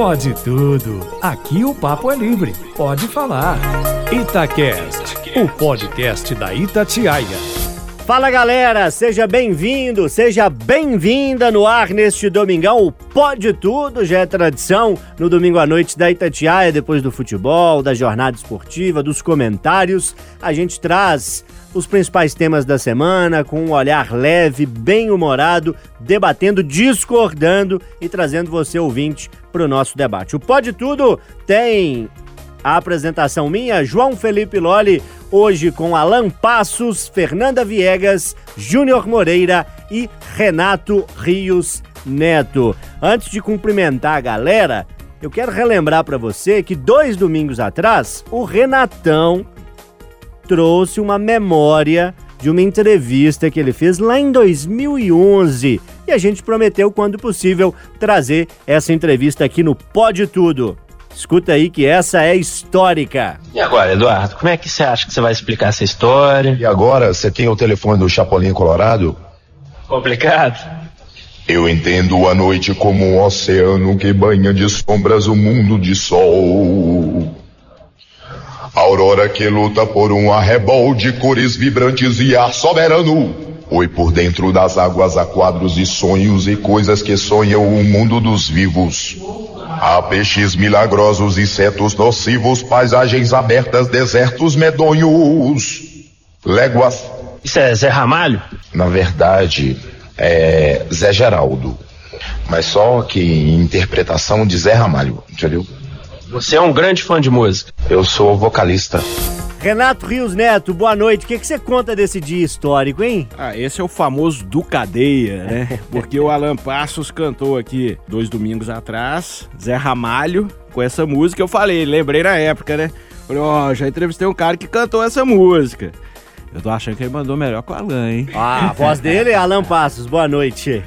Pode tudo. Aqui o papo é livre. Pode falar. Itacast, o podcast da Itatiaia. Fala galera, seja bem-vindo, seja bem-vinda no ar neste domingão. O Pode Tudo já é tradição no domingo à noite da Itatiaia, depois do futebol, da jornada esportiva, dos comentários. A gente traz os principais temas da semana com um olhar leve, bem humorado, debatendo, discordando e trazendo você ouvinte para o nosso debate. O Pode Tudo tem a apresentação minha, João Felipe Loli, hoje com Alan Passos, Fernanda Viegas, Júnior Moreira e Renato Rios Neto. Antes de cumprimentar a galera, eu quero relembrar para você que dois domingos atrás, o Renatão trouxe uma memória de uma entrevista que ele fez lá em 2011. E a gente prometeu, quando possível, trazer essa entrevista aqui no Pode Tudo. Escuta aí que essa é histórica. E agora, Eduardo, como é que você acha que você vai explicar essa história? E agora, você tem o telefone do Chapolin Colorado? Complicado? Eu entendo a noite como um oceano que banha de sombras o um mundo de sol. A aurora que luta por um arrebol de cores vibrantes e ar soberano. Oi por dentro das águas há quadros e sonhos e coisas que sonham o mundo dos vivos. Há peixes milagrosos, insetos nocivos, paisagens abertas, desertos medonhos. Léguas. Isso é Zé Ramalho? Na verdade, é Zé Geraldo. Mas só que em interpretação de Zé Ramalho, entendeu? Você é um grande fã de música. Eu sou vocalista. Renato Rios Neto, boa noite. O que, que você conta desse dia histórico, hein? Ah, esse é o famoso do Cadeia, né? Porque o Alan Passos cantou aqui dois domingos atrás, Zé Ramalho, com essa música. Eu falei, lembrei na época, né? Falei, ó, oh, já entrevistei um cara que cantou essa música. Eu tô achando que ele mandou melhor com o Alan, hein? Ah, a voz dele é Alan Passos. Boa noite.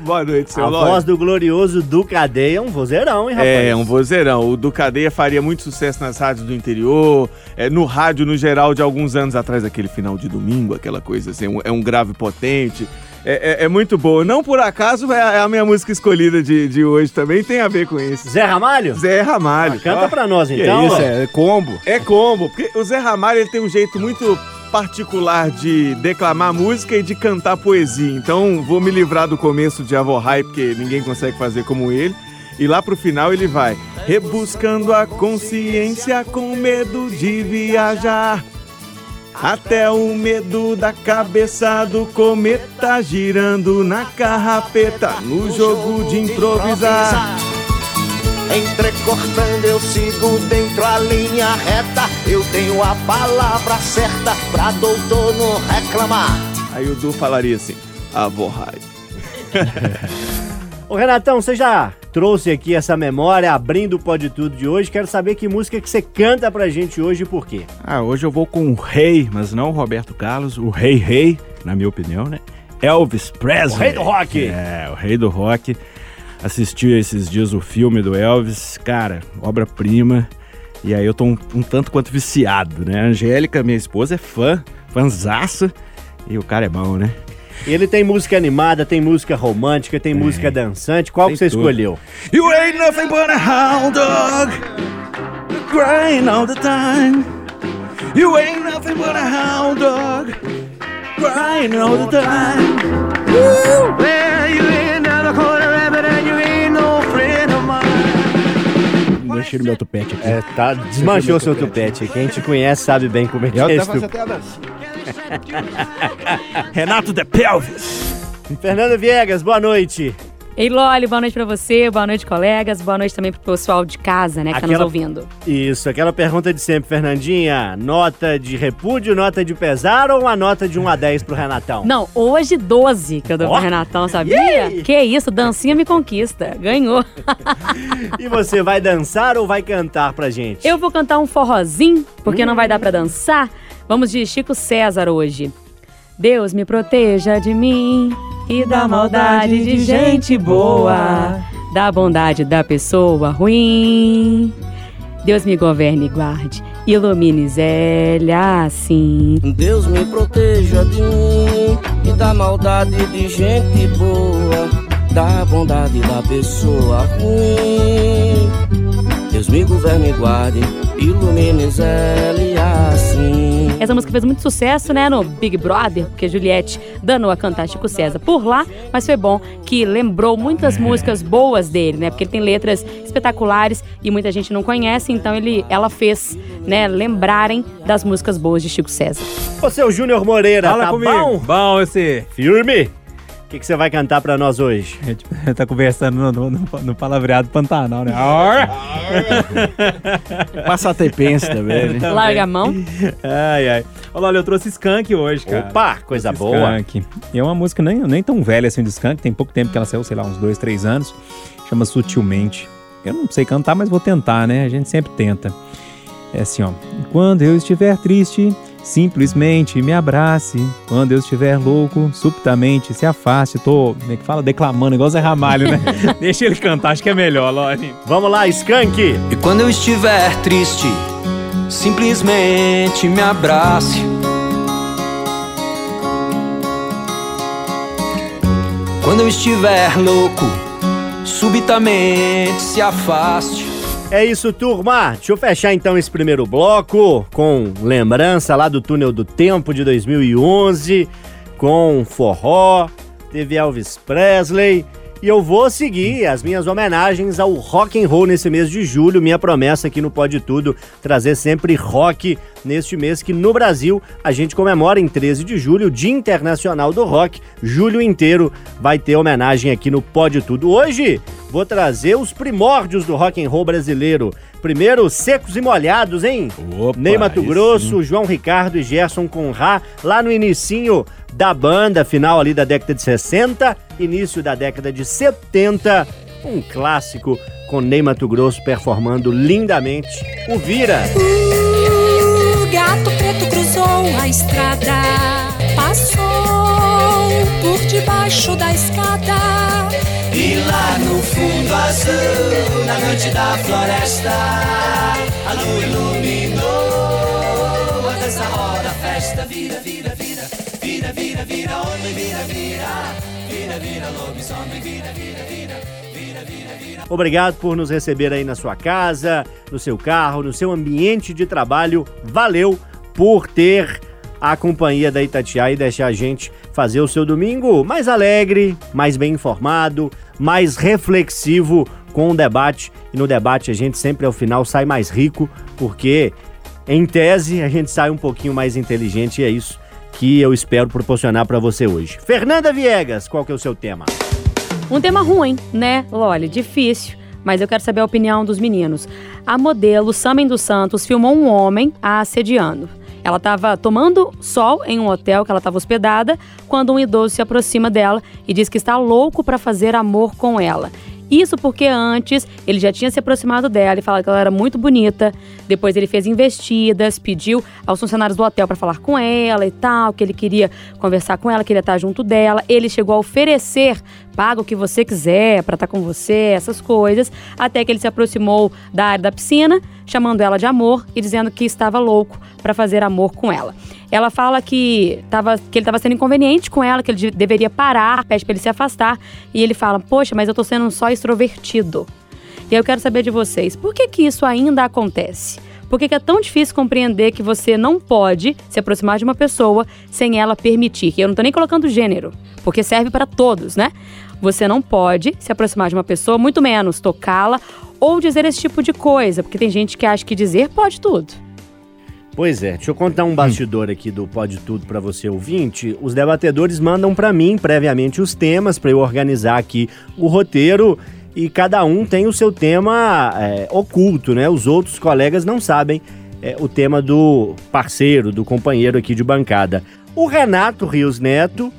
Boa noite, seu A voz do glorioso Ducadeia é um vozeirão, hein, rapaz? É, um vozeirão. O Ducadeia faria muito sucesso nas rádios do interior, é, no rádio no geral de alguns anos atrás, aquele final de domingo, aquela coisa assim, um, é um grave potente. É, é, é, muito boa. Não por acaso é a minha música escolhida de, de hoje também tem a ver com isso. Zé Ramalho? Zé Ramalho. Ah, canta pra nós então. Que isso, é, é combo. É combo, porque o Zé Ramalho ele tem um jeito muito particular de declamar música e de cantar poesia. Então vou me livrar do começo de Avorrai, porque ninguém consegue fazer como ele. E lá pro final ele vai rebuscando a consciência com medo de viajar. Até o medo da cabeça do cometa girando na carrapeta no jogo de improvisar. Entrecortando eu sigo dentro a linha reta Eu tenho a palavra certa pra doutor não reclamar. Aí o Du falaria assim, avorrai Ô Renatão, você já trouxe aqui essa memória abrindo o Pode Tudo de hoje. Quero saber que música que você canta pra gente hoje e por quê. Ah, hoje eu vou com o rei, mas não o Roberto Carlos O rei rei, na minha opinião, né? Elvis Presley. O rei do rock. É, o rei do rock. Assisti esses dias o filme do Elvis, cara, obra-prima. E aí eu tô um, um, tanto quanto viciado, né? A Angélica, minha esposa, é fã, fanzaça. E o cara é bom, né? Ele tem música animada, tem música romântica, tem é. música dançante. Qual tem que você tudo. escolheu? You ain't nothing but a hound dog, crying all the time. You ain't nothing but a hound dog, crying all the time. Woo! Well, you ain't never no meu tupete aqui. É, tá, desmanchou seu tupete. Quem te conhece sabe bem como é que é isso. Renato de Pelvis. Fernanda Viegas, boa noite. Ei, Loli, boa noite pra você, boa noite, colegas, boa noite também pro pessoal de casa, né, que aquela... tá nos ouvindo. Isso, aquela pergunta de sempre, Fernandinha, nota de repúdio, nota de pesar ou uma nota de 1 a 10 pro Renatão? Não, hoje 12 que eu dou oh. pro Renatão, sabia? Yeah. Que isso, dancinha me conquista, ganhou. e você vai dançar ou vai cantar pra gente? Eu vou cantar um forrozinho, porque hum. não vai dar pra dançar. Vamos de Chico César hoje. Deus me proteja de mim e da maldade de gente boa, da bondade da pessoa ruim. Deus me governe e guarde, ilumine Zélia assim. Deus me proteja de mim e da maldade de gente boa, da bondade da pessoa ruim. governo e guarde, ilumine Zélia assim. Essa música fez muito sucesso, né, no Big Brother, porque Juliette danou a cantar Chico César por lá, mas foi bom que lembrou muitas músicas boas dele, né, porque ele tem letras espetaculares e muita gente não conhece, então ele, ela fez, né, lembrarem das músicas boas de Chico César. Ô, seu Júnior Moreira, Fala tá comigo. bom? Bom esse. Firme? O que que você vai cantar pra nós hoje? A gente tá conversando no, no, no- no palavreado Pantanal, né? Passatempense também, né? Larga a mão. ai, ai. Olha, eu trouxe Skank hoje, cara. Opa, coisa boa. Skank. E é uma música nem, nem tão velha assim do Skank, tem pouco tempo que ela saiu, sei lá, uns dois, três anos. Chama Sutilmente. Eu não sei cantar, mas vou tentar, né? A gente sempre tenta. É assim, ó. Quando eu estiver triste, simplesmente me abrace. Quando eu estiver louco, subitamente se afaste. Tô, como é que fala? Declamando, igual Zé Ramalho, né? Deixa ele cantar, acho que é melhor, Lore. Vamos lá, Skank. E quando eu estiver triste, simplesmente me abrace. Quando eu estiver louco, subitamente se afaste. É isso, turma. Deixa eu fechar então esse primeiro bloco com lembrança lá do Túnel do Tempo de 2011, com forró, teve Elvis Presley. E eu vou seguir as minhas homenagens ao rock and roll nesse mês de julho. Minha promessa aqui no Pode Tudo, trazer sempre rock neste mês que no Brasil a gente comemora em 13 de julho, Dia Internacional do Rock. Julho inteiro vai ter homenagem aqui no Pode Tudo. Hoje vou trazer os primórdios do rock and roll brasileiro. Primeiro, Secos e Molhados, hein? Opa, Ney Mato Grosso, João Ricardo e Gerson Conrá, lá no inicinho da banda, final ali da década de 60, início da década de 70, um clássico com Ney Mato Grosso performando lindamente o Vira. O gato preto cruzou a estrada, passou por debaixo da escada. E lá no fundo azul, na noite da floresta, a lua iluminou a dança roda, a festa vira, vira, vira, vira, vira, vira, homem, vira, vira, vira, vira, lobisomem, vira, vira, vira, vira, vira, vira. Obrigado por nos receber aí na sua casa, no seu carro, no seu ambiente de trabalho. Valeu por ter a companhia da Itatiaia e deixar a gente fazer o seu domingo mais alegre, mais bem informado, mais reflexivo com o debate. E no debate a gente sempre ao final sai mais rico, porque em tese a gente sai um pouquinho mais inteligente e é isso que eu espero proporcionar para você hoje. Fernanda Viegas, qual que é o seu tema? Um tema ruim, né? Olha, difícil. Mas eu quero saber a opinião dos meninos. A modelo Samen dos Santos filmou um homem a assediando. Ela estava tomando sol em um hotel que ela estava hospedada quando um idoso se aproxima dela e diz que está louco para fazer amor com ela. Isso porque antes ele já tinha se aproximado dela e falado que ela era muito bonita. Depois ele fez investidas, pediu aos funcionários do hotel para falar com ela e tal, que ele queria conversar com ela, queria estar junto dela. Ele chegou a oferecer, paga o que você quiser para estar com você, essas coisas, até que ele se aproximou da área da piscina, chamando ela de amor e dizendo que estava louco para fazer amor com ela. Ela fala que, tava, que ele estava sendo inconveniente com ela, que ele de- deveria parar, pede para ele se afastar. E ele fala: Poxa, mas eu tô sendo só extrovertido. E eu quero saber de vocês, por que que isso ainda acontece? Por que, que é tão difícil compreender que você não pode se aproximar de uma pessoa sem ela permitir? E eu não tô nem colocando gênero, porque serve para todos, né? Você não pode se aproximar de uma pessoa, muito menos tocá-la ou dizer esse tipo de coisa, porque tem gente que acha que dizer pode tudo. Pois é, deixa eu contar um bastidor aqui do Pode Tudo para você ouvinte. Os debatedores mandam para mim previamente os temas para eu organizar aqui o roteiro e cada um tem o seu tema é, oculto, né? Os outros colegas não sabem é, o tema do parceiro, do companheiro aqui de bancada. O Renato Rios Neto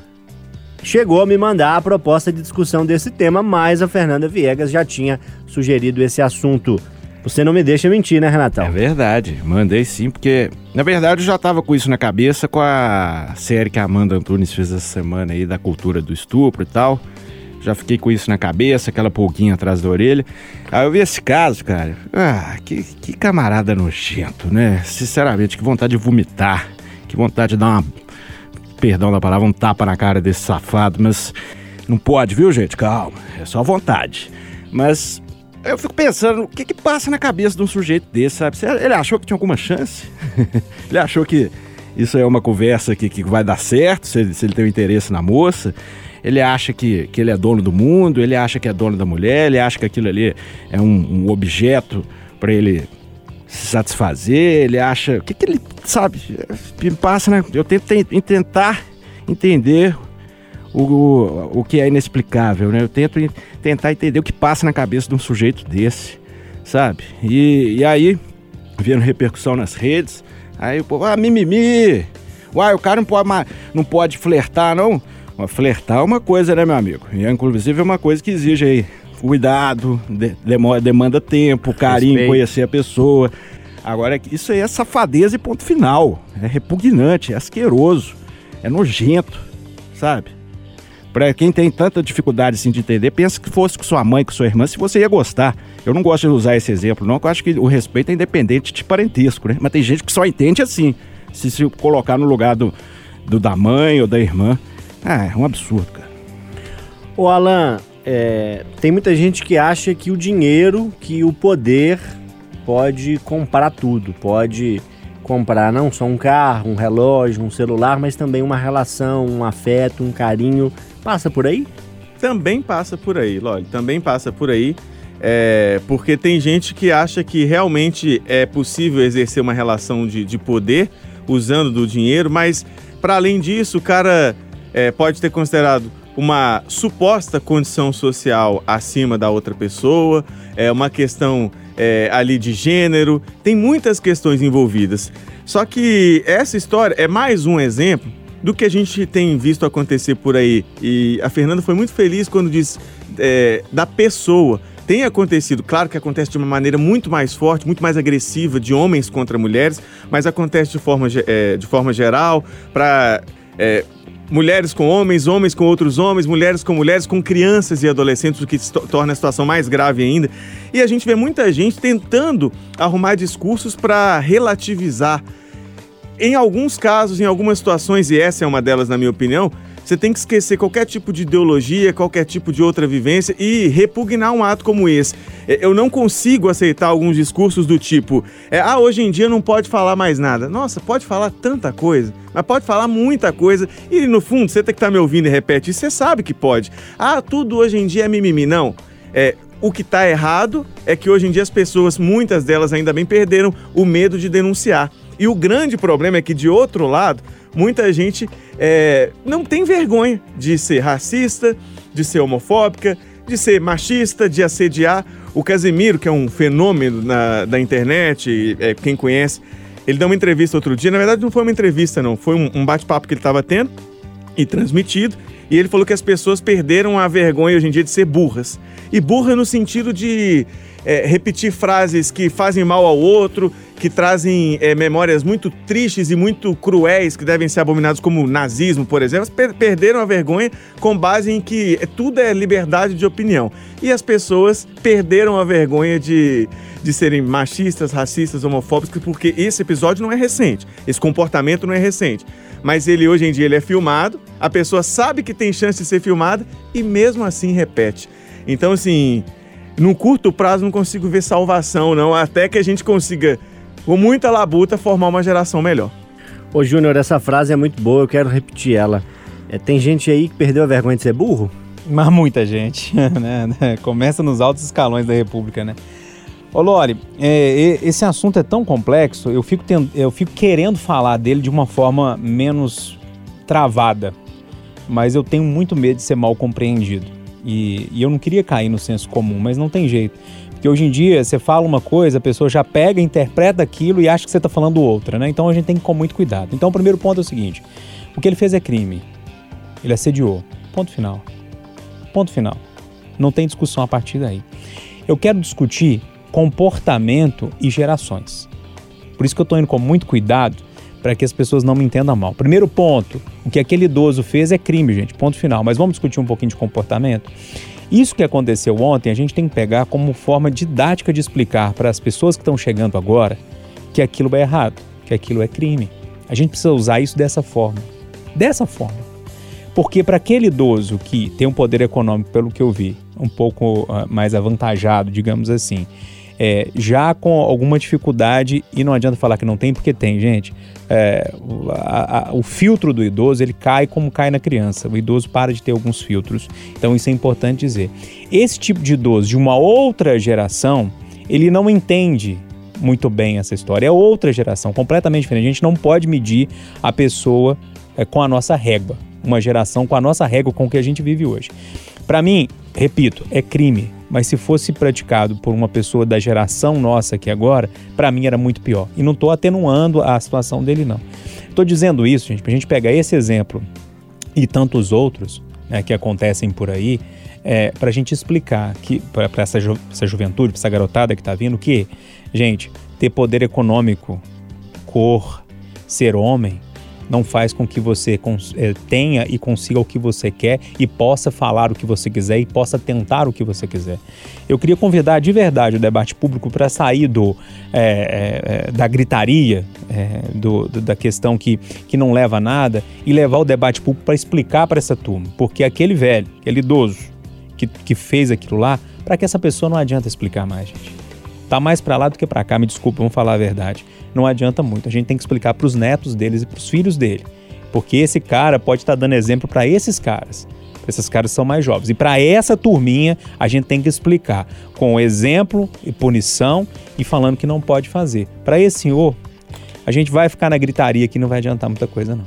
chegou a me mandar a proposta de discussão desse tema, mas a Fernanda Viegas já tinha sugerido esse assunto. Você não me deixa mentir, né, Renatão? É verdade, mandei sim, porque na verdade eu já tava com isso na cabeça com a série que a Amanda Antunes fez essa semana aí da cultura do estupro e tal. Já fiquei com isso na cabeça, aquela pulguinha atrás da orelha. Aí eu vi esse caso, cara. Ah, que, que camarada nojento, né? Sinceramente, que vontade de vomitar. Que vontade de dar uma. Perdão da palavra, um tapa na cara desse safado, mas não pode, viu, gente? Calma, é só vontade. Mas Eu fico pensando, o que que passa na cabeça de um sujeito desse, sabe? Ele achou que tinha alguma chance? ele achou que isso é uma conversa que, que vai dar certo, se ele, se ele tem um interesse na moça? Ele acha que, que ele é dono do mundo, ele acha que é dono da mulher, ele acha que aquilo ali é um, um objeto para ele se satisfazer, ele acha. O que, que ele. Sabe? Me passa, né? Eu tento ten- tentar entender o, o, o que é inexplicável, né? Eu tento en- tentar entender o que passa na cabeça de um sujeito desse, sabe? E, e aí, vendo repercussão nas redes, aí o povo, ah, mimimi! Uai, o cara não pode, não pode flertar, não? Flertar é uma coisa, né, meu amigo? E inclusive é uma coisa que exige aí cuidado, de- demo- demanda tempo, carinho, Respeito. conhecer a pessoa. Agora, isso aí é safadeza e ponto final. É repugnante, é asqueroso, é nojento, sabe? Pra quem tem tanta dificuldade assim, de entender, pensa que fosse com sua mãe, com sua irmã, se você ia gostar. Eu não gosto de usar esse exemplo, não, porque eu acho que o respeito é independente de parentesco, né? Mas tem gente que só entende assim, se se colocar no lugar do, do da mãe ou da irmã. Ah, é um absurdo, cara. Ô Alan, é, tem muita gente que acha que o dinheiro, que o poder pode comprar tudo. Pode comprar não só um carro, um relógio, um celular, mas também uma relação, um afeto, um carinho. Passa por aí? Também passa por aí, Loli, também passa por aí. É, porque tem gente que acha que realmente é possível exercer uma relação de, de poder usando do dinheiro, mas para além disso, o cara é, pode ter considerado uma suposta condição social acima da outra pessoa, é uma questão é, ali de gênero, tem muitas questões envolvidas. Só que essa história é mais um exemplo do que a gente tem visto acontecer por aí. E a Fernanda foi muito feliz quando diz é, da pessoa. Tem acontecido, claro que acontece de uma maneira muito mais forte, muito mais agressiva, de homens contra mulheres, mas acontece de forma, é, de forma geral, para mulheres com homens, homens com outros homens, mulheres com mulheres, com crianças e adolescentes, o que torna a situação mais grave ainda. E a gente vê muita gente tentando arrumar discursos para relativizar em alguns casos, em algumas situações, e essa é uma delas, na minha opinião, você tem que esquecer qualquer tipo de ideologia, qualquer tipo de outra vivência e repugnar um ato como esse. É, Eu não consigo aceitar alguns discursos do tipo: é, ah, hoje em dia não pode falar mais nada. Nossa, pode falar tanta coisa, mas pode falar muita coisa. E no fundo, você tem que estar me ouvindo e repete isso, você sabe que pode. Ah, tudo hoje em dia é mimimi. Não. É, o que está errado é que hoje em dia as pessoas, muitas delas ainda bem, perderam o medo de denunciar. E o grande problema é que, de outro lado, muita gente é, não tem vergonha de ser racista, de ser homofóbica, de ser machista, de assediar. O Casimiro, que é um fenômeno na- da internet, é, quem conhece, ele deu uma entrevista outro dia. Na verdade, não foi uma entrevista, não. Foi um, um bate-papo que ele estava tendo e transmitido. E ele falou que as pessoas perderam a vergonha hoje em dia de ser burras. E burra no sentido de é, repetir frases que fazem mal ao outro, que trazem é, memórias muito tristes e muito cruéis, que devem ser abominados, como nazismo, por exemplo. Per- perderam a vergonha com base em que é, tudo é liberdade de opinião. E as pessoas perderam a vergonha de, de serem machistas, racistas, homofóbicos, porque esse episódio não é recente. Esse comportamento não é recente. Mas ele hoje em dia ele é filmado, a pessoa sabe que tem chance de ser filmada e mesmo assim repete. Então, assim, no curto prazo não consigo ver salvação, não, até que a gente consiga, com muita labuta, formar uma geração melhor. Ô Júnior, essa frase é muito boa, eu quero repetir ela. É, tem gente aí que perdeu a vergonha de ser burro? Mas muita gente, né? Começa nos altos escalões da República, né? Ô Lore, é, esse assunto é tão complexo, eu fico, ten- eu fico querendo falar dele de uma forma menos travada, mas eu tenho muito medo de ser mal compreendido. E, e eu não queria cair no senso comum, mas não tem jeito. Porque hoje em dia você fala uma coisa, a pessoa já pega, interpreta aquilo e acha que você está falando outra, né? Então a gente tem que ir com muito cuidado. Então o primeiro ponto é o seguinte: o que ele fez é crime. Ele assediou. Ponto final. Ponto final. Não tem discussão a partir daí. Eu quero discutir comportamento e gerações. Por isso que eu estou indo com muito cuidado para que as pessoas não me entendam mal. Primeiro ponto, o que aquele idoso fez é crime, gente. Ponto final. Mas vamos discutir um pouquinho de comportamento? Isso que aconteceu ontem, a gente tem que pegar como forma didática de explicar para as pessoas que estão chegando agora que aquilo é errado, que aquilo é crime. A gente precisa usar isso dessa forma. Dessa forma. Porque para aquele idoso que tem um poder econômico, pelo que eu vi, um pouco ah, mais avantajado, digamos assim. É, já com alguma dificuldade, e não adianta falar que não tem, porque tem, gente. É, o- a- a- o filtro do idoso ele cai como cai na criança. O idoso para de ter alguns filtros. Então isso é importante dizer. Esse tipo de idoso de uma outra geração, ele não entende muito bem essa história. É outra geração, completamente diferente. A gente não pode medir a pessoa é, com a nossa régua. Uma geração com a nossa régua com o que a gente vive hoje. Para mim, repito, é crime. Mas se fosse praticado por uma pessoa da geração nossa aqui agora, para mim era muito pior. E não tô atenuando a situação dele, não. Tô dizendo isso, gente, pra gente pegar esse exemplo e tantos outros né, que acontecem por aí, é, para a gente explicar que para essa, ju essa juventude, para essa garotada que tá vindo, que, gente, ter poder econômico, cor, ser homem, não faz com que você eh, tenha e consiga o que você quer e possa falar o que você quiser e possa tentar o que você quiser. Eu queria convidar de verdade o debate público para sair do, eh, eh, da gritaria, eh, do- do- da questão que, que não leva a nada e levar o debate público para explicar para essa turma. Porque aquele velho, aquele idoso que, que fez aquilo lá, para que essa pessoa não adianta explicar mais, gente. Tá mais para lá do que para cá, me desculpa, vamos falar a verdade. Não adianta muito. A gente tem que explicar para os netos deles e para os filhos dele. Porque esse cara pode estar dando exemplo para esses caras. Esses caras são mais jovens. E para essa turminha, a gente tem que explicar com exemplo e punição e falando que não pode fazer. Para esse senhor, a gente vai ficar na gritaria que não vai adiantar muita coisa, não.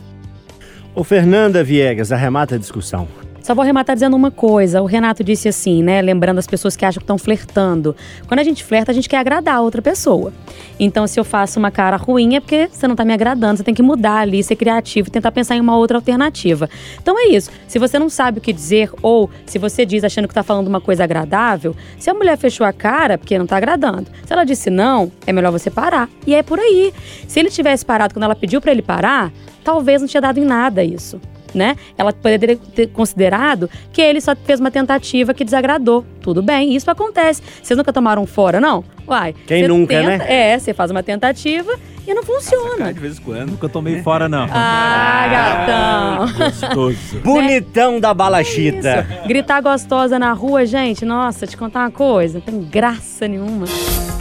Ô Fernanda Viegas, arremata a discussão. Só vou arrematar dizendo uma coisa. O Renato disse assim, né? Lembrando as pessoas que acham que estão flertando. Quando a gente flerta, a gente quer agradar a outra pessoa. Então, se eu faço uma cara ruim, é porque você não tá me agradando. Você tem que mudar ali, ser criativo tentar pensar em uma outra alternativa. Então é isso. Se você não sabe o que dizer, ou se você diz achando que tá falando uma coisa agradável, se a mulher fechou a cara, porque não tá agradando. Se ela disse não, é melhor você parar. E é por aí. Se ele tivesse parado quando ela pediu para ele parar, talvez não tinha dado em nada isso né? Ela poderia ter considerado que ele só fez uma tentativa que desagradou. Tudo bem, isso acontece. Vocês nunca tomaram fora, não? Uai. Quem nunca, tenta- né? É, você faz uma tentativa e não funciona. De vez em quando. Nunca tomei fora, não. Ah, gatão. Gostoso. Bonitão da balachita. Gritar gostosa na rua, gente, nossa, te contar uma coisa, não tem graça nenhuma.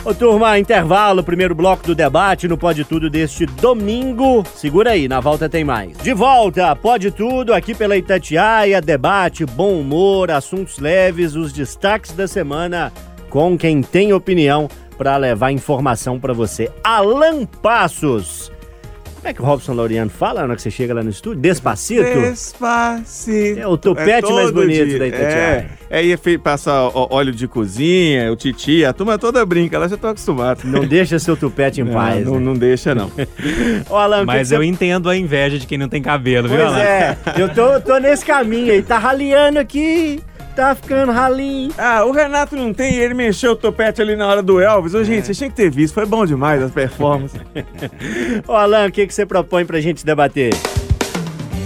Ô turma, intervalo, primeiro bloco do debate no Pode Tudo deste domingo. Segura aí, na volta tem mais. De volta, Pode Tudo, aqui pela Itatiaia, debate, bom humor, assuntos leves, os destaques da semana com quem tem opinião para levar informação para você. Alan Passos. Como é que o Robson Laureano fala na hora que você chega lá no estúdio? Despacito? Despacito. É o topete todo mais bonito dia. da Itatiaia. É, é ia fe- passar ó- óleo de cozinha, o titi, a turma toda brinca, ela já tô acostumado. Não deixa seu tupete em Não, paz. não, né? não deixa, não. Ô, Alan, que Mas que eu você entendo a inveja de quem não tem cabelo, viu, Pois Alan? é, eu tô, tô nesse caminho aí, tá raliando aqui, tá ficando ralinho. Ah, o Renato não tem, ele mexeu o topete ali na hora do Elvis. Ô, gente, vocês tinham que ter visto, foi bom demais as performances. Ô Alan, o que, que você propõe pra gente debater?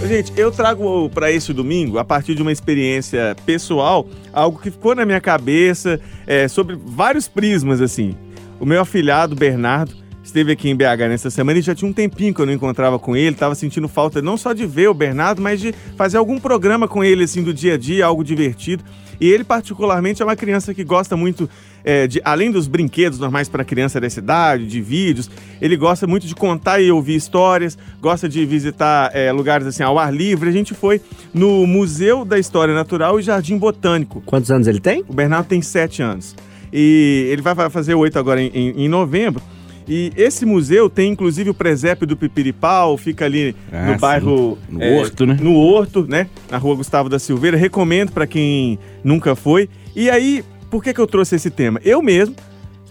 Gente, eu trago para esse domingo, a partir de uma experiência pessoal, algo que ficou na minha cabeça, é, sobre vários prismas, assim. O meu afilhado, Bernardo, esteve aqui em BH nessa semana e já tinha um tempinho que eu não encontrava com ele, tava sentindo falta não só de ver o Bernardo, mas de fazer algum programa com ele, assim, do dia a dia, algo divertido. E ele, particularmente, é uma criança que gosta muito, é, de, além dos brinquedos normais para criança dessa idade, de vídeos, ele gosta muito de contar e ouvir histórias, gosta de visitar é, lugares assim ao ar livre. A gente foi no Museu da História Natural e Jardim Botânico. Quantos anos ele tem? O Bernardo tem sete anos. E ele vai vai fazer oito agora em, em- em novembro. E esse museu tem inclusive o presépio do Pipiripau, fica ali Ah, no sim. bairro. No Horto, né? No Horto, né? Na rua Gustavo da Silveira. Recomendo para quem nunca foi. E aí, por que, que eu trouxe esse tema? Eu mesmo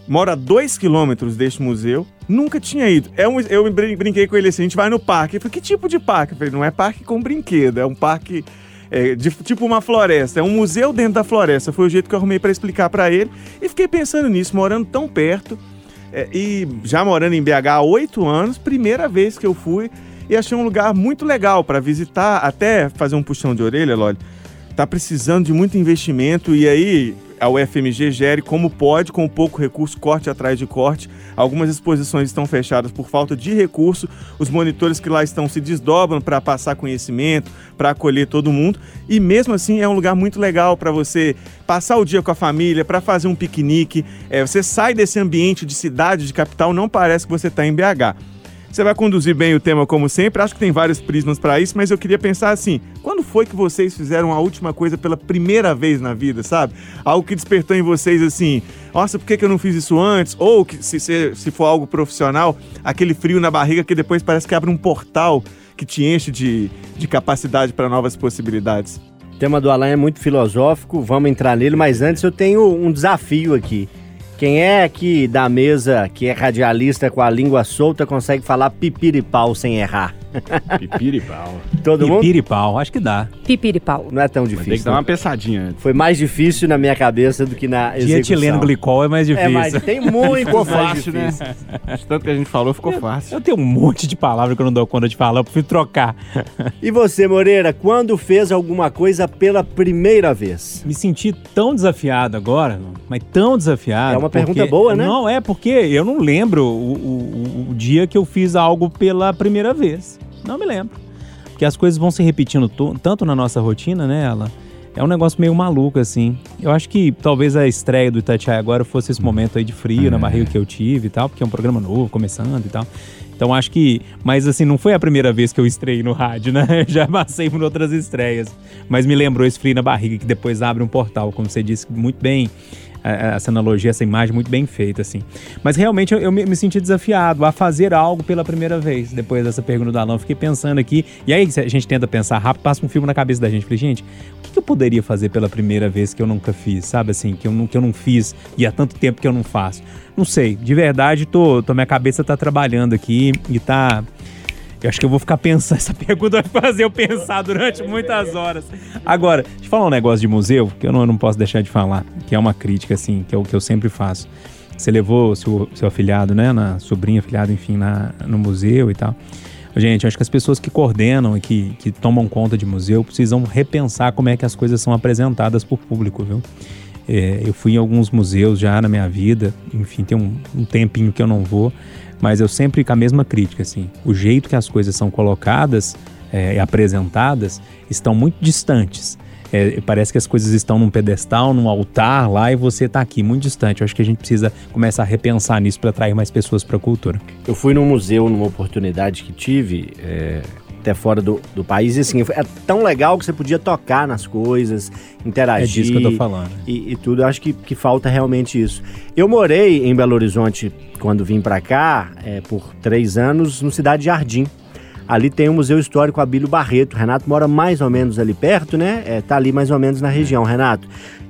moro a dois quilômetros deste museu, nunca tinha ido. É um, eu brin- brinquei com ele assim: a gente vai no parque. Ele falou: que tipo de parque? Eu falei: não é parque com brinquedo, é um parque. é, de- tipo uma floresta, é um museu dentro da floresta. Foi o jeito que eu arrumei para explicar para ele. E fiquei pensando nisso, morando tão perto. É, e já morando em BH há oito anos, primeira vez que eu fui e achei um lugar muito legal para visitar, até fazer um puxão de orelha, Loli. Tá precisando de muito investimento e aí a UFMG gere como pode, com pouco recurso, corte atrás de corte. Algumas exposições estão fechadas por falta de recurso. Os monitores que lá estão se desdobram para passar conhecimento, para acolher todo mundo. E mesmo assim é um lugar muito legal para você passar o dia com a família, para fazer um piquenique. É, você sai desse ambiente de cidade, de capital, não parece que você está em BH. Você vai conduzir bem o tema como sempre. Acho que tem vários prismas para isso, mas eu queria pensar assim: quando foi que vocês fizeram a última coisa pela primeira vez na vida, sabe? Algo que despertou em vocês assim: nossa, por que, que eu não fiz isso antes? Ou que se, se, se for algo profissional, aquele frio na barriga que depois parece que abre um portal que te enche de, de capacidade para novas possibilidades. O tema do Alan é muito filosófico, vamos entrar nele, mas antes eu tenho um desafio aqui. Quem é aqui da mesa que é radialista com a língua solta consegue falar pipiripau sem errar? Pipiripau. Todo mundo? Pipiripau, acho que dá. Pipiripau. Não é tão Mas tem que difícil. dar uma pensadinha antes. Foi mais difícil na minha cabeça do que na execução. Dietileno glicol é mais É, difícil. mas tem muito Ficou mais fácil, né? difícil. De tanto que a gente falou, ficou fácil. Eu tenho um monte de palavras que eu não dou conta de falar, eu prefiro trocar. E você, Moreira, quando fez alguma coisa pela primeira vez? Me senti tão desafiado agora, mas tão desafiado. É uma pergunta porque- boa, né? Não, é porque eu não lembro o, o- o dia que eu fiz algo pela primeira vez. Não me lembro. Porque as coisas vão se repetindo to- tanto na nossa rotina, né, ela? É um negócio meio maluco, assim. Eu acho que talvez a estreia do Itatiaia agora fosse esse momento aí de frio na barriga que eu tive e tal, porque é um programa novo, começando e tal. Então acho que. Mas assim, não foi a primeira vez que eu estrei no rádio, né? Já passei por outras estreias. Mas me lembrou esse frio na barriga, que depois abre um portal, como você disse muito bem. Essa analogia, essa imagem muito bem feita, assim. Mas realmente eu, eu me, me senti desafiado a fazer algo pela primeira vez. Depois dessa pergunta do Alan, fiquei pensando aqui. E aí a gente tenta pensar rápido, passa um filme na cabeça da gente. Falei, gente, o que, que eu poderia fazer pela primeira vez que eu nunca fiz? Sabe assim, que eu, não, que eu não fiz e há tanto tempo que eu não faço? Não sei, de verdade, tô, tô, minha cabeça tá trabalhando aqui e tá. Eu acho que eu vou ficar pensando. Essa pergunta vai fazer eu pensar durante muitas horas. Agora, deixa eu falar um negócio de museu, que eu não, eu não posso deixar de falar, que é uma crítica, assim, que é o que eu sempre faço. Você levou seu, seu afilhado, né? Na sobrinha, afilhado, enfim, na, no museu e tal. Gente, acho que as pessoas que coordenam e que, que tomam conta de museu precisam repensar como é que as coisas são apresentadas o público, viu? É, eu fui em alguns museus já na minha vida, enfim, tem um, um tempinho que eu não vou, mas eu sempre com a mesma crítica, assim, o jeito que as coisas são colocadas é, e apresentadas estão muito distantes. É, parece que as coisas estão num pedestal, num altar lá e você está aqui muito distante. Eu acho que a gente precisa começar a repensar nisso para atrair mais pessoas para a cultura. Eu fui num museu numa oportunidade que tive, é, até fora do, do país, e assim, é tão legal que você podia tocar nas coisas, interagir. É disso que eu tô falando. E, e tudo, eu acho que, que falta realmente isso. Eu morei em Belo Horizonte quando vim pra cá, é, por três anos, no Cidade Jardim. Ali tem o Museu Histórico Abílio Barreto. Renato mora mais ou menos ali perto, né? É, tá ali mais ou menos na região, Renato.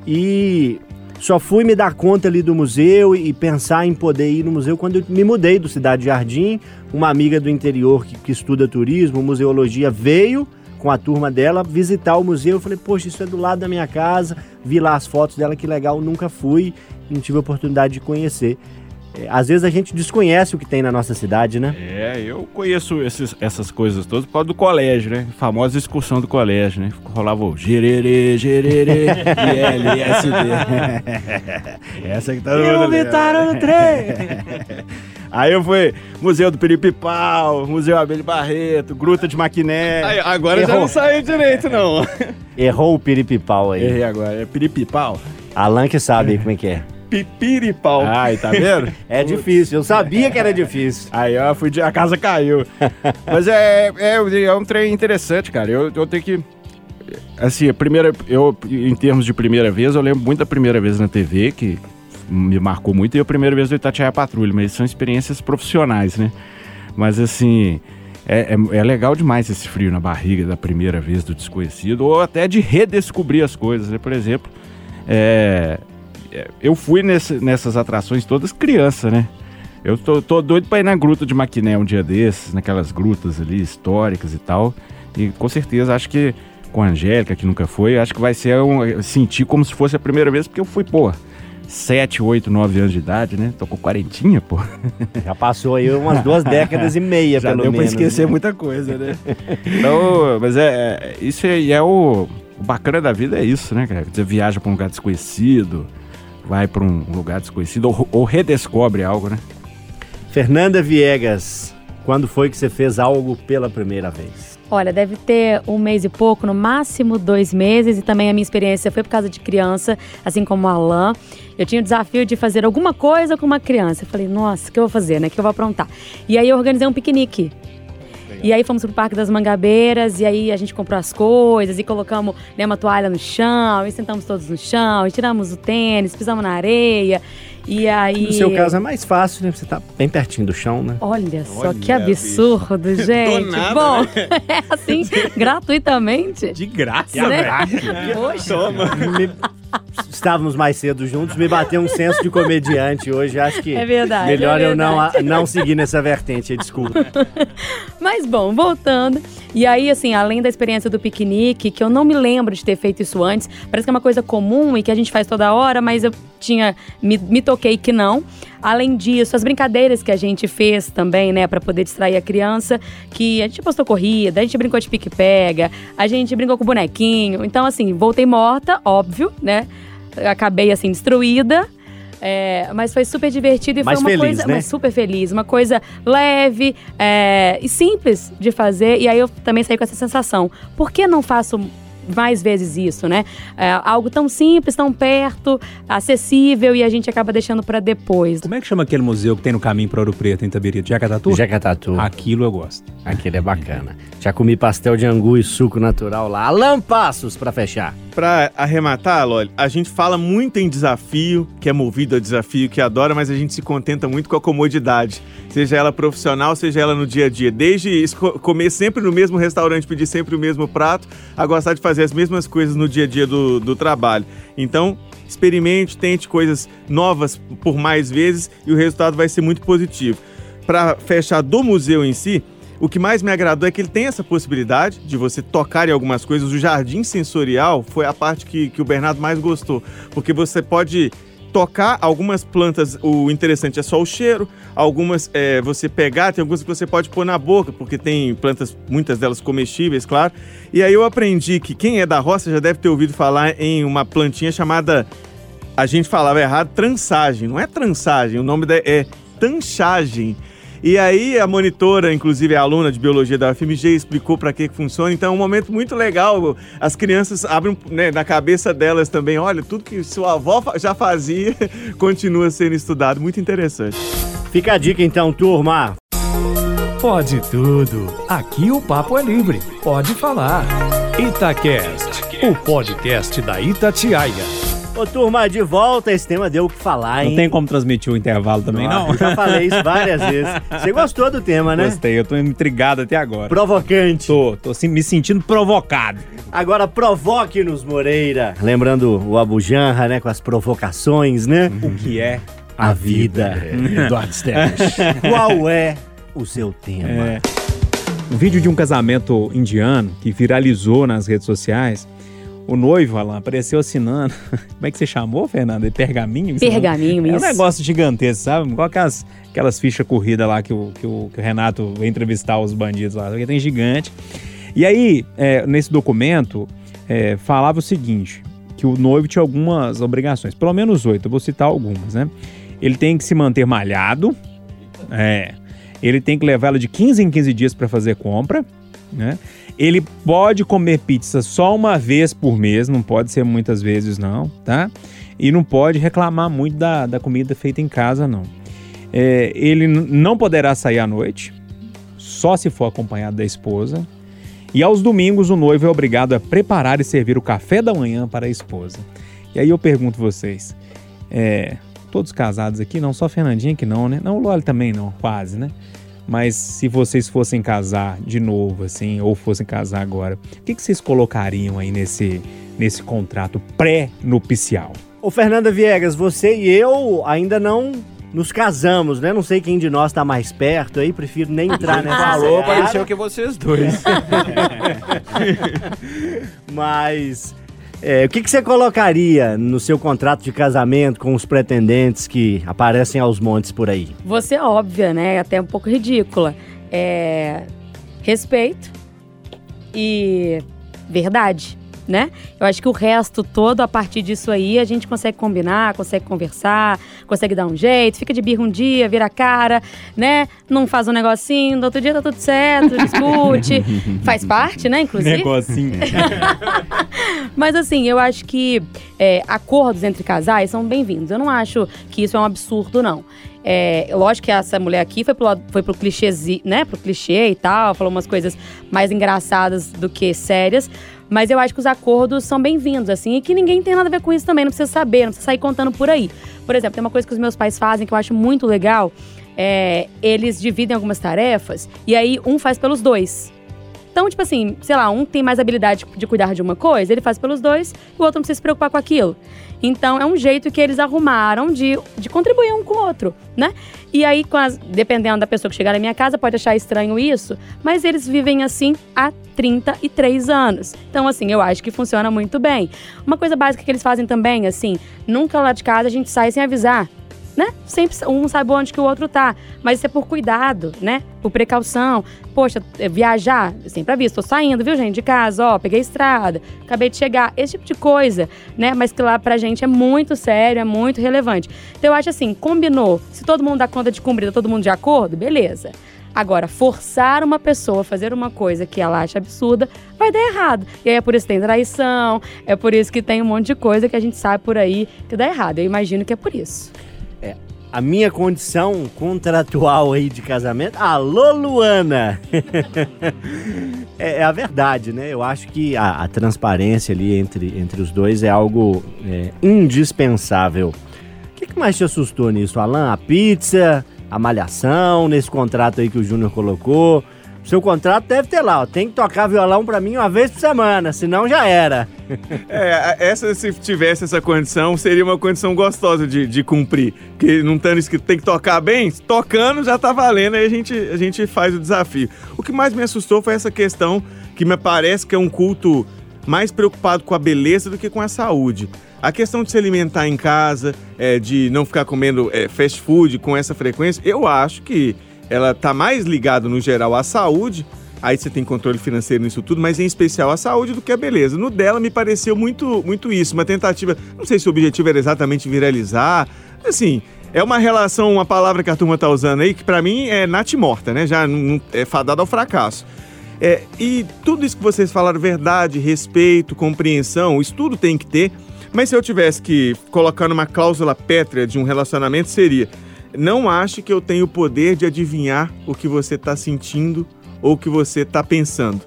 E só fui me dar conta ali do museu e pensar em poder ir no museu quando eu me mudei do Cidade Jardim. Uma amiga do interior que, que estuda turismo, museologia, veio com a turma dela visitar o museu. Eu falei, poxa, isso é do lado da minha casa. Vi lá as fotos dela, que legal. Nunca fui, não tive a oportunidade de conhecer. É, às vezes a gente desconhece o que tem na nossa cidade, né? É, eu conheço esses- essas coisas todas por causa do colégio, né? A famosa excursão do colégio, né? Rolava o gererê, gererê, ILSD. Essa que tá E o Vitara no trem! Aí eu fui Museu do Piripipau, Museu Abelho Barreto, Gruta de Maquiné. Aí, agora já Errou. não saiu direito, não. Errou o piripipau aí. Errei agora, é Piripipau. Alan que sabe como é que é. Pipiripau. Ai, tá vendo? É difícil, eu sabia que era difícil. Aí, ó, fui de, a casa caiu. Mas é, é, é um trem interessante, cara. Eu, eu tenho que. Assim, a primeira. Eu, em termos de primeira vez, eu lembro muito da primeira vez na TV, que me marcou muito, e a primeira vez do Itatiaia Patrulha, mas são experiências profissionais, né? Mas assim. É, é, é legal demais esse frio na barriga da primeira vez do desconhecido, ou até de redescobrir as coisas, né? Por exemplo, é, eu fui nesse- nessas atrações todas criança, né? Eu tô, tô doido pra ir na gruta de Maquiné um dia desses, naquelas grutas ali históricas e tal. E com certeza acho que com a Angélica, que nunca foi, acho que vai ser um. sentir como se fosse a primeira vez, porque eu fui, pô, 7, 8, 9 anos de idade, né? Tô com quarentinha, pô. Já passou aí umas duas décadas e meia, Já pelo deu menos. pra esquecer né? muita coisa, né? então, mas é, é- isso aí é o, o bacana da vida é isso, né, cara? Você viaja pra um lugar desconhecido, vai para um lugar desconhecido ou, ou redescobre algo, né? Fernanda Viegas, quando foi que você fez algo pela primeira vez? Olha, deve ter um mês e pouco, no máximo dois meses, e também a minha experiência foi por causa de criança, assim como o Alain. Eu tinha o desafio de fazer alguma coisa com uma criança. Eu falei, nossa, o que eu vou fazer, né? O que eu vou aprontar? E aí eu organizei um piquenique. E aí fomos pro Parque das Mangabeiras, e aí a gente comprou as coisas, e colocamos né, uma toalha no chão, e sentamos todos no chão, e tiramos o tênis, pisamos na areia. E aí. No seu caso é mais fácil, né? Você tá bem pertinho do chão, né? Olha só Olha, que absurdo, gente. nada, Bom, né? é assim, gratuitamente. De graça, Né? velho. Poxa. Toma. Me- Estávamos mais cedo juntos, me bateu um senso de comediante hoje. Acho que É verdade, melhor é eu não, verdade. não seguir nessa vertente, desculpa. Mas bom, voltando. E aí, assim, além da experiência do piquenique, que eu não me lembro de ter feito isso antes, parece que é uma coisa comum e que a gente faz toda hora, mas eu tinha. Me, me toquei que não. Além disso, as brincadeiras que a gente fez também, né, pra poder distrair a criança, que a gente postou corrida, a gente brincou de pique-pega, a gente brincou com bonequinho. Então, assim, voltei morta, óbvio, né? Acabei, assim, destruída. É, mas foi super divertido e Mas foi uma feliz, coisa né? super feliz, uma coisa leve é, e simples de fazer. E aí eu também saí com essa sensação. Por que não faço mais vezes isso, né? É, algo tão simples, tão perto, acessível e a gente acaba deixando pra depois. Como é que chama aquele museu que tem no caminho para Ouro Preto, em Tabirito? Jacatatu? Jacatatu. Aquilo eu gosto. Aquele é bacana. Já comi pastel de angu e suco natural lá. Alan Passos pra fechar. Pra arrematar, Loli, a gente fala muito em desafio, que é movido a desafio, que adora, mas a gente se contenta muito com a comodidade. Seja ela profissional, seja ela no dia a dia. Desde comer sempre no mesmo restaurante, pedir sempre o mesmo prato, a gostar de fazer as mesmas coisas no dia a dia do, do trabalho. Então, experimente, tente coisas novas por mais vezes e o resultado vai ser muito positivo. Para fechar do museu em si, o que mais me agradou é que ele tem essa possibilidade de você tocar em algumas coisas. O jardim sensorial foi a parte que, que o Bernardo mais gostou, porque você pode tocar algumas plantas. O interessante é só o cheiro, algumas é, você pegar, tem algumas que você pode pôr na boca, porque tem plantas, muitas delas comestíveis, claro. E aí eu aprendi que quem é da roça já deve ter ouvido falar em uma plantinha chamada. A gente falava errado, trançagem. Não é trançagem, o nome é tanchagem. E aí a monitora, inclusive a aluna de biologia da UFMG, explicou para que que funciona. Então é um momento muito legal. As crianças abrem né, na cabeça delas também, olha, tudo que sua avó já fazia continua sendo estudado. Muito interessante. Fica a dica então, turma. Pode tudo. Aqui o papo é livre. Pode falar. Itacast, o podcast da Itatiaia. Ô, turma, de volta, esse tema deu o que falar, hein? Não tem como transmitir o intervalo também, não? Eu já falei isso várias vezes. Você gostou do tema, né? Gostei, eu tô intrigado até agora. Provocante. Tô, tô assim, me sentindo provocado. Agora provoque-nos, Moreira. Lembrando o Abu Janra, né? Com as provocações, né? O que é A vida. Eduardo Steves. Qual é o seu tema? É. Um vídeo de um casamento indiano que viralizou nas redes sociais. O noivo, Alan, apareceu assinando. Como é que você chamou, Fernanda? Pergaminho? Pergaminho, É um isso. negócio gigantesco, sabe? Igual aquelas, aquelas fichas corridas lá que o, que, o, que o Renato veio entrevistar os bandidos lá. Porque tem gigante. E aí, é, nesse documento, é, falava o seguinte: que o noivo tinha algumas obrigações, pelo menos oito, eu vou citar algumas, né? Ele tem que se manter malhado, é. Ele tem que levá-la de 15 em 15 dias para fazer compra, né? Ele pode comer pizza só uma vez por mês, não pode ser muitas vezes, não, tá? E não pode reclamar muito da, da comida feita em casa, não. É, ele não poderá sair à noite, só se for acompanhado da esposa. E aos domingos, o noivo é obrigado a preparar e servir o café da manhã para a esposa. E aí eu pergunto vocês, é, todos casados aqui, não só Fernandinha que não, né? Não, o Loli também não, quase, né? Mas se vocês fossem casar de novo, assim, ou fossem casar agora, o que, que vocês colocariam aí nesse, nesse contrato pré-nupcial? Ô, Fernanda Viegas, você e eu ainda não nos casamos, né? Não sei quem de nós tá mais perto aí, prefiro nem entrar nessa Falou, pareceu que vocês dois. Mas é, o que, que você colocaria no seu contrato de casamento com os pretendentes que aparecem aos montes por aí? Você é óbvia, né? Até um pouco ridícula. É... Respeito e verdade. Né? Eu acho que o resto todo, a partir disso aí, a gente consegue combinar, consegue conversar, consegue dar um jeito, fica de birra um dia, vira a cara, né? Não faz um negocinho, do outro dia tá tudo certo, discute. faz parte, né, inclusive? Negocinho. Mas assim, eu acho que é, acordos entre casais são bem-vindos. Eu não acho que isso é um absurdo, não. É, lógico que essa mulher aqui foi pro, foi pro clichê, né? Pro clichê e tal, falou umas coisas mais engraçadas do que sérias. Mas eu acho que os acordos são bem-vindos, assim, e que ninguém tem nada a ver com isso também, não precisa saber, não precisa sair contando por aí. Por exemplo, tem uma coisa que os meus pais fazem que eu acho muito legal. É, eles dividem algumas tarefas e aí um faz pelos dois. Então, tipo assim, sei lá, um tem mais habilidade de cuidar de uma coisa, ele faz pelos dois, e o outro não precisa se preocupar com aquilo. Então, é um jeito que eles arrumaram de, de contribuir um com o outro, né? E aí, as- dependendo da pessoa que chegar na minha casa, pode achar estranho isso, mas eles vivem assim há 33 anos. Então, assim, eu acho que funciona muito bem. Uma coisa básica que eles fazem também, assim, nunca lá de casa a gente sai sem avisar né? Sempre um sabe onde que o outro tá. Mas isso é por cuidado, né? Por precaução. Poxa, é, viajar, sempre aviso, tô saindo, viu, gente, de casa, ó, peguei estrada, acabei de chegar, esse tipo de coisa, né? Mas que lá pra gente é muito sério, é muito relevante. Então eu acho assim, combinou, se todo mundo dá conta de cumprir, tá todo mundo de acordo, beleza. Agora, forçar uma pessoa a fazer uma coisa que ela acha absurda vai dar errado. E aí é por isso que tem traição, é por isso que tem um monte de coisa que a gente sabe por aí que dá errado. Eu imagino que é por isso. A minha condição contratual aí de casamento. Alô, Luana! é, é a verdade, né? Eu acho que a, a transparência ali entre, entre os dois é algo é, indispensável. O que, que mais te assustou nisso, Alan? A pizza, a malhação, nesse contrato aí que o Júnior colocou? Seu contrato deve ter lá, ó. Tem que tocar violão pra mim uma vez por semana, senão já era. É, essa, se tivesse essa condição, seria uma condição gostosa de, de cumprir. Porque não estando escrito tem que tocar bem, tocando já tá valendo, aí a gente, a gente faz o desafio. O que mais me assustou foi essa questão que me parece que é um culto mais preocupado com a beleza do que com a saúde. A questão de se alimentar em casa, é, de não ficar comendo é, fast food com essa frequência, eu acho que ela tá mais ligada no geral à saúde. Aí você tem controle financeiro nisso tudo, mas em especial à saúde do que a beleza. No dela me pareceu muito, muito isso, uma tentativa. Não sei se o objetivo era exatamente viralizar. Assim, é uma relação, uma palavra que a turma tá usando aí, que pra mim é natimorta, né? Já é fadada ao fracasso. É, e tudo isso que vocês falaram, verdade, respeito, compreensão, isso tudo tem que ter. Mas se eu tivesse que colocar numa cláusula pétrea de um relacionamento, seria: não ache que eu tenho o poder de adivinhar o que você está sentindo ou o que você está pensando.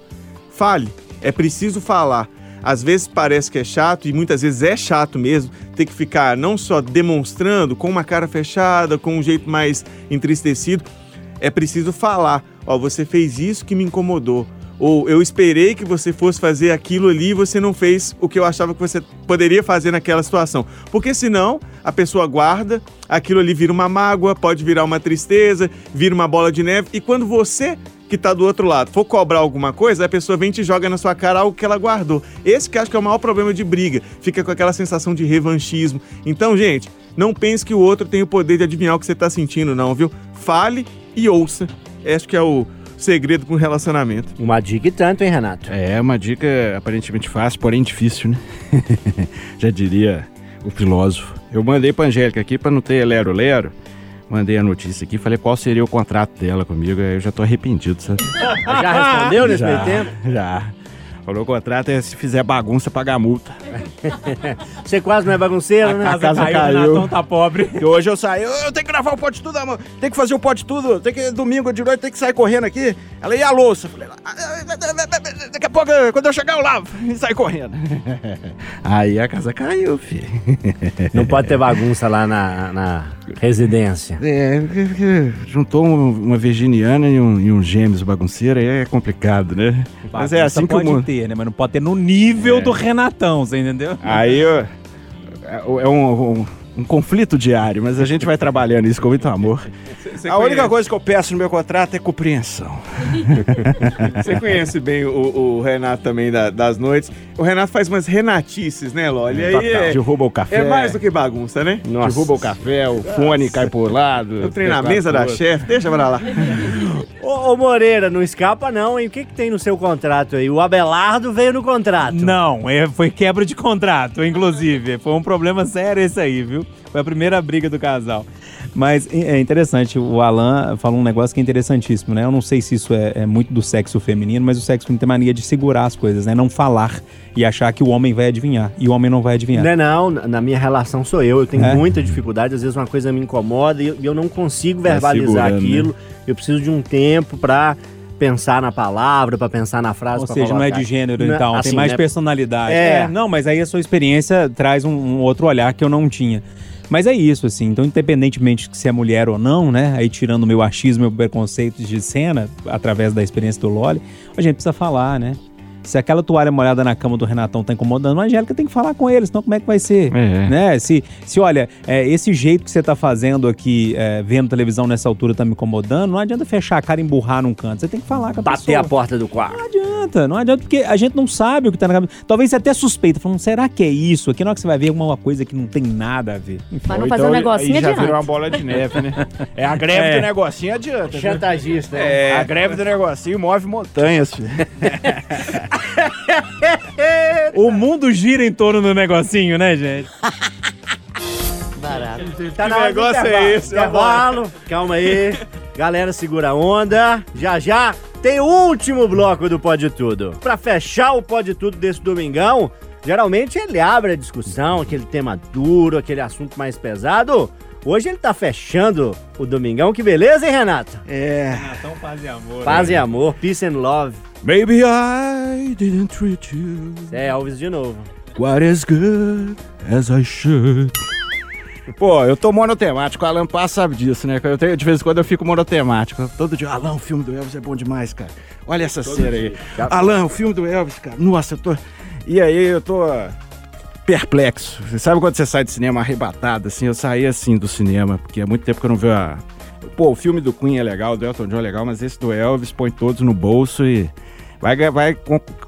Fale, é preciso falar. Às vezes parece que é chato e muitas vezes é chato mesmo ter que ficar não só demonstrando com uma cara fechada, com um jeito mais entristecido, é preciso falar. Ó, você fez isso que me incomodou. Ou eu esperei que você fosse fazer aquilo ali e você não fez o que eu achava que você poderia fazer naquela situação. Porque senão a pessoa guarda, aquilo ali vira uma mágoa, pode virar uma tristeza, vira uma bola de neve. E quando você que tá do outro lado for cobrar alguma coisa, a pessoa vem e te joga na sua cara algo que ela guardou. Esse que acho que é o maior problema de briga. Fica com aquela sensação de revanchismo. Então, gente, não pense que o outro tem o poder de adivinhar o que você tá sentindo, não, viu? Fale e ouça. Acho que é o segredo para um relacionamento. Uma dica e tanto, hein, Renato? É uma dica aparentemente fácil, porém difícil, né? Já diria o filósofo. Eu mandei pra Angélica aqui pra não ter lero-lero. Mandei a notícia aqui, falei qual seria o contrato dela comigo. Aí eu já tô arrependido, sabe? Já respondeu nesse já, meio tempo? Já. Falou o contrato é se fizer bagunça, pagar multa. Você quase não é bagunceiro, né? A casa caiu. Renatão tá pobre. E hoje eu saí, eu tenho que gravar o pode tudo, amor. Tem que fazer o pode tudo. Tem que domingo de noite tem que sair correndo aqui. Ela e a louça. Eu Falei, "Ah, daqui a pouco, quando eu chegar, eu lavo. E sai correndo. Aí a casa caiu, filho. Não pode ter bagunça lá na, na residência. É, juntou um- uma virginiana e um, e um gêmeos bagunceiro, aí é complicado, né? Mas é assim que o pode mundo... ter, né? Mas não pode ter no nível É. do Renatão, você entendeu? Aí ó, é um, um- um conflito diário, mas a gente vai trabalhando isso com muito amor. Você a única conhece- coisa que eu peço no meu contrato é compreensão. Você conhece bem o, o Renato também da- das noites. O Renato faz umas renatices, né, Loli? Aí é, Derruba o café. é mais do que bagunça, né? Derruba o café, o fone cai por lado. Eu treino na mesa da chefe, deixa pra lá. Ô, Ô, Moreira, não escapa não, hein? O que, que tem no seu contrato aí? O Abelardo veio no contrato. Não, é, foi quebra de contrato, inclusive. Foi um problema sério esse aí, viu? Foi a primeira briga do casal. Mas é interessante, o Alan falou um negócio que é interessantíssimo, né? Eu não sei se isso é, é muito do sexo feminino, mas o sexo feminino tem mania de segurar as coisas, né? Não falar e achar que o homem vai adivinhar. E o homem não vai adivinhar. Não é não, na minha relação sou eu. Eu tenho É? muita dificuldade, às vezes uma coisa me incomoda e eu- não consigo verbalizar segurando, aquilo. Eu preciso de um tempo pra pensar na palavra, pra pensar na frase. Ou seja, não é colocar. de gênero, Não é- então. assim, tem mais né? personalidade. É. Não, mas aí a sua experiência traz um, um outro olhar que eu não tinha. Mas é isso, assim. Então, independentemente de se é mulher ou não, né? Aí tirando o meu achismo, meu preconceito de cena, através da experiência do Loli, a gente precisa falar, né? Se aquela toalha molhada na cama do Renatão tá incomodando, a Angélica tem que falar com ele, senão como é que vai ser? É. Né? Se, se olha, é, esse jeito que você tá fazendo aqui, é, vendo televisão nessa altura, tá me incomodando, não adianta fechar a cara e emburrar num canto. Você tem que falar com a Bater pessoa. a porta do quarto. Não adianta, não adianta, porque a gente não sabe o que tá na cabeça. Talvez você até suspeita, falando, será que é isso? Aqui na hora que você vai ver alguma coisa que não tem nada a ver. Enfim. Mas não Ou fazer um então, negocinho aí já adianta. virou uma bola de neve, né? É a greve É. do negocinho adianta. né? Chantagista. né? É. A greve do negocinho move montanhas, filho. O mundo gira em torno do negocinho, né, gente? Barato. Que Tá do negócio é esse, Intervalo. Calma aí. Galera, segura a onda. Já já tem o último bloco do Pode Tudo. Pra fechar o Pode Tudo desse domingão, geralmente ele abre a discussão, aquele tema duro, aquele assunto mais pesado. Hoje ele tá fechando o domingão. Que beleza, hein, Renato? É. Então paz e amor. Paz e amor, peace and love. Maybe I didn't treat you É Elvis de novo. quite as good as I should. Pô, eu tô monotemático, o Alan Paz sabe disso, né? Eu tenho- de vez em quando eu fico monotemático. Todo dia, Alan, o filme do Elvis é bom demais, cara. Olha essa cena aí. Alan, o filme do Elvis, cara. Nossa, eu tô. E aí eu tô perplexo. Você sabe quando você sai do cinema arrebatado, assim? Eu saí assim do cinema, porque há muito tempo que eu não vejo a. Pô, o filme do Queen é legal, do Elton John é legal, mas esse do Elvis põe todos no bolso e. Vai, vai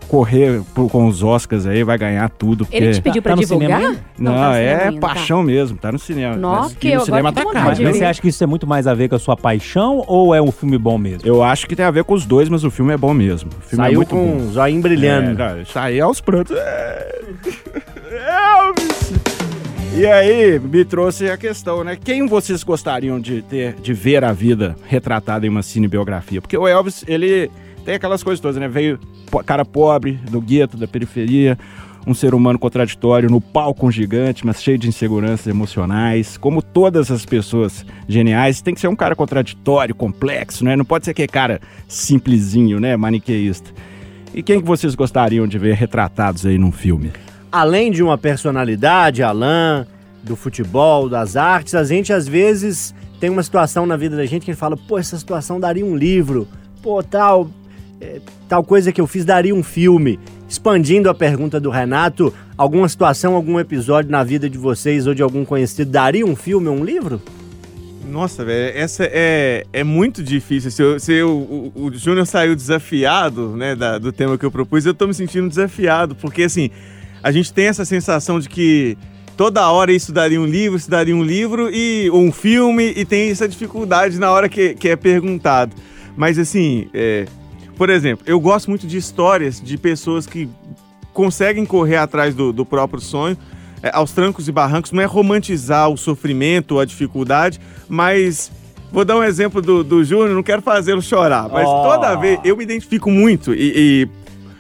correr pro- com os Oscars aí, vai ganhar tudo. Porque... Ele te pediu pra Tá no divulgar? ainda? Não, tá é ainda, tá. paixão mesmo, tá no cinema. Nossa, Mas que no eu cinema tá caro. vontade de Mas você acha que isso é muito mais a ver com a sua paixão ou é um filme bom mesmo? Eu acho que tem a ver com os dois, mas o filme é bom mesmo. O filme é Saiu muito com bom. um zoinho brilhando. É, não, isso aí é aos prantos. É. Elvis! E aí, me trouxe a questão, né? Quem vocês gostariam de ter, de ver a vida retratada em uma cinebiografia? Porque o Elvis, ele tem aquelas coisas todas, né? Veio cara pobre, do gueto, da periferia, um ser humano contraditório, no palco um gigante, mas cheio de inseguranças emocionais. Como todas as pessoas geniais, tem que ser um cara contraditório, complexo, né? Não pode ser aquele cara simplesinho, né? Maniqueísta. E quem que vocês gostariam de ver retratados aí num filme? além de uma personalidade, Alain, do futebol, das artes, a gente às vezes tem uma situação na vida da gente que a gente fala, pô, essa situação daria um livro, pô, tal, é, tal coisa que eu fiz daria um filme. Expandindo a pergunta do Renato, alguma situação, algum episódio na vida de vocês ou de algum conhecido daria um filme ou um livro? Nossa, velho, essa é, é muito difícil. Se, eu- se eu- o, o Júnior saiu desafiado, né, da- do tema que eu propus, eu tô me sentindo desafiado, porque assim, a gente tem essa sensação de que toda hora isso daria um livro, isso daria um livro e um filme, e tem essa dificuldade na hora que, que é perguntado. Mas assim, é, por exemplo, eu gosto muito de histórias de pessoas que conseguem correr atrás do, do próprio sonho, é, aos trancos e barrancos, não é romantizar o sofrimento a dificuldade, mas vou dar um exemplo do, do Júnior, não quero fazê-lo chorar, mas Oh. toda vez eu me identifico muito e, e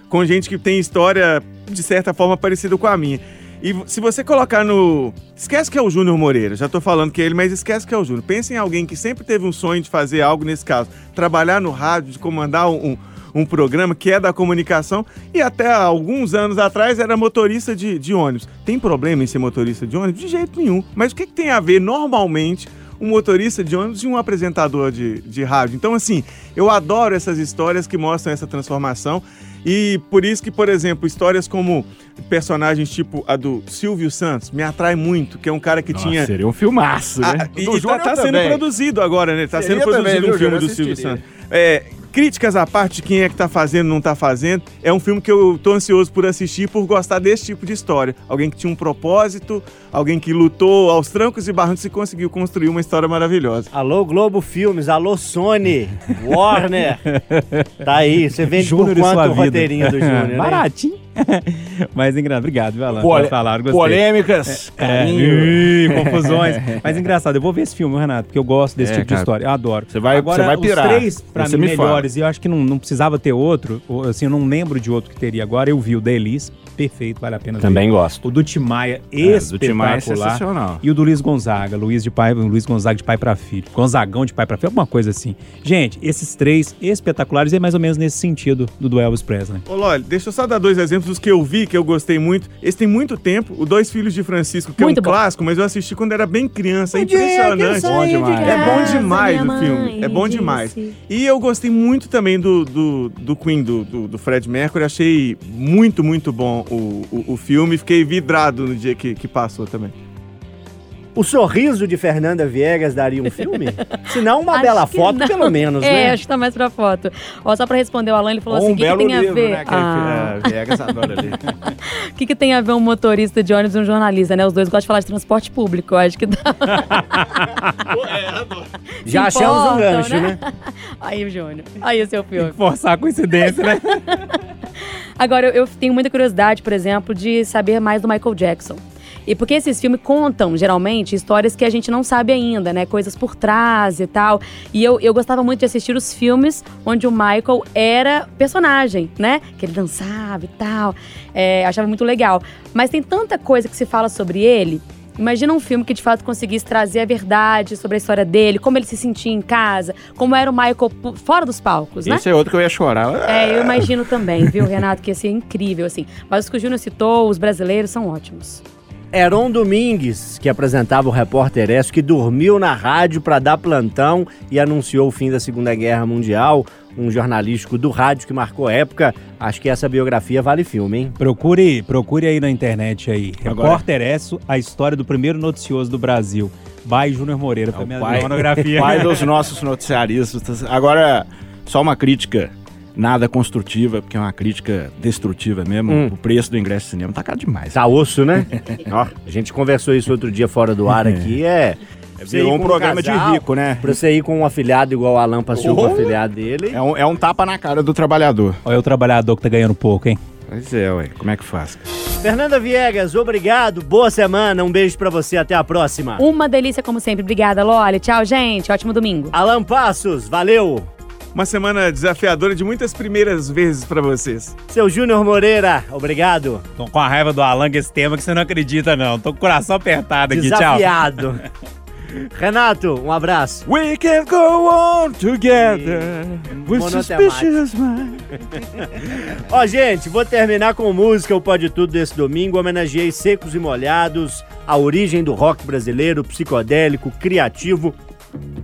com gente que tem história de certa forma parecida com a minha. E se você colocar no. Esquece que é o Júnior Moreira, já tô falando que é ele, mas esquece que é o Júnior. Pensa em alguém que sempre teve um sonho de fazer algo nesse caso. Trabalhar no rádio, de comandar um, um, um programa que é da comunicação e até alguns anos atrás era motorista de, de ônibus. Tem problema em ser motorista de ônibus? De jeito nenhum. Mas o que, que tem a ver normalmente um motorista de ônibus e um apresentador de, de rádio? Então, assim, eu adoro essas histórias que mostram essa transformação. E por isso que, por exemplo, histórias como personagens tipo a do Silvio Santos me atrai muito, que é um cara que Nossa, tinha. Seria um filmaço, né? Ah, e Do e tá, tá sendo produzido agora, né? Tá Seria sendo produzido também, um filme do Silvio. Santos. É, críticas à parte de quem é que tá fazendo, não tá fazendo, é um filme que eu tô ansioso por assistir por gostar desse tipo de história. Alguém que tinha um propósito, alguém que lutou aos trancos e barrancos e conseguiu construir uma história maravilhosa. Alô, Globo Filmes, alô, Sony, Warner. Tá aí, você vende Júnior por quanto o roteirinho do Júnior? né? Baratinho. Mas engraçado. Obrigado, viu, Alan? Pole- falar, polêmicas, É, carinho. ih, confusões. Mas engraçado, eu vou ver esse filme, Renato, porque eu gosto desse É, tipo de cara. história. Eu adoro. Você vai- Agora, você vai pirar. os três, pra Você mim, me fala. melhores, e eu acho que não, não precisava ter outro, ou, assim, eu não lembro de outro que teria agora. Eu vi o da Elis, perfeito, vale a pena ver. Também gosto. O do Timaya, É, do Timaya é espetacular. sensacional. E o do Luiz Gonzaga, Luiz de pai, Luiz Gonzaga de pai pra filho, Gonzagão de pai pra filho, alguma coisa assim. Gente, esses três espetaculares é mais ou menos nesse sentido do do Elvis Presley. Ô, Loli, deixa eu só dar dois exemplos dos que eu vi, que eu gostei muito. Esse tem muito tempo, o Dois Filhos de Francisco, que Muito é um bom. clássico, mas eu assisti quando era bem criança, é impressionante. de demais. É bom casa, demais o filme, é bom disse. demais. E eu gostei muito também do, do, do Queen, do, do, do Fred Mercury, achei muito, muito bom o, o, filme, fiquei vidrado no dia que, que passou também. O sorriso de Fernanda Viegas daria um filme? Se não, uma Acho bela que foto, não. pelo menos, É, né? acho que tá mais pra foto. Ó, só pra responder o Alan, ele falou Ou assim: um o que, que tem a ver? né? Aquele Ah, que, é, Viegas adora ali. O que, que tem a ver um motorista de ônibus e um jornalista, né? Os dois gostam de falar de transporte público. Acho que dá. Já Se achamos um importam, gancho, né? Aí o Júnior. Aí o seu filme. Forçar a coincidência, né? Agora, eu, eu tenho muita curiosidade, por exemplo, de saber mais do Michael Jackson. E porque esses filmes contam, geralmente, histórias que a gente não sabe ainda, né? Coisas por trás e tal. E eu, eu gostava muito de assistir os filmes onde o Michael era personagem, né? Que ele dançava e tal. É, achava muito legal. Mas tem tanta coisa que se fala sobre ele. Imagina um filme que de fato conseguisse trazer a verdade sobre a história dele, como ele se sentia em casa, como era o Michael fora dos palcos, né? Esse é outro que eu ia chorar. É, eu imagino também, viu, Renato, que ia ser incrível, assim. Mas os que o Júnior citou, os brasileiros, são ótimos. Heron Domingues, que apresentava o Repórter S, que dormiu na rádio para dar plantão e anunciou o fim da Segunda Guerra Mundial. Um jornalístico do rádio que marcou época. Acho que essa biografia vale filme, hein? Procure, procure aí na internet aí. Agora- Repórter Esso, a história do primeiro noticioso do Brasil. By Júnior Moreira, foi É o minha pai, monografia. pai dos nossos noticiaristas. Agora, só uma crítica nada construtiva, porque é uma crítica destrutiva mesmo. Hum. O preço do ingresso de cinema tá caro demais. Tá osso, né? Ó, a gente conversou isso outro dia fora do ar aqui. É. você Virou ir um com programa casal, de rico, né? Pra você ir com um afilhado igual o Alan passeou com o afilhado dele. É um, é um tapa na cara do trabalhador. Olha o trabalhador que tá ganhando pouco, hein? Pois é, ué. Como é que faz? Fernanda Viegas, obrigado. Boa semana. Um beijo pra você. Até a próxima. Uma delícia, como sempre. Obrigada, Loli. Tchau, gente. Ótimo domingo. Alan Passos, valeu. Uma semana desafiadora de muitas primeiras vezes pra vocês. Seu Júnior Moreira, obrigado. Tô com a raiva do Alan com esse tema que você não acredita, não. Tô com o coração apertado aqui, tchau. Desafiado. Renato, um abraço. We can go on together with Monotemático. suspicious mind. Ó, gente, vou terminar com música, o Pode Tudo desse domingo. Homenageei Secos e Molhados, a origem do rock brasileiro, psicodélico, criativo,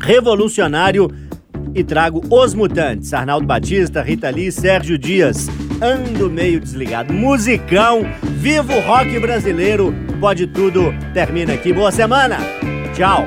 revolucionário. E trago Os Mutantes, Arnaldo Batista, Rita Lee, Sérgio Dias. Ando meio desligado. Musicão, viva o rock brasileiro. Pode Tudo termina aqui. Boa semana. Tchau.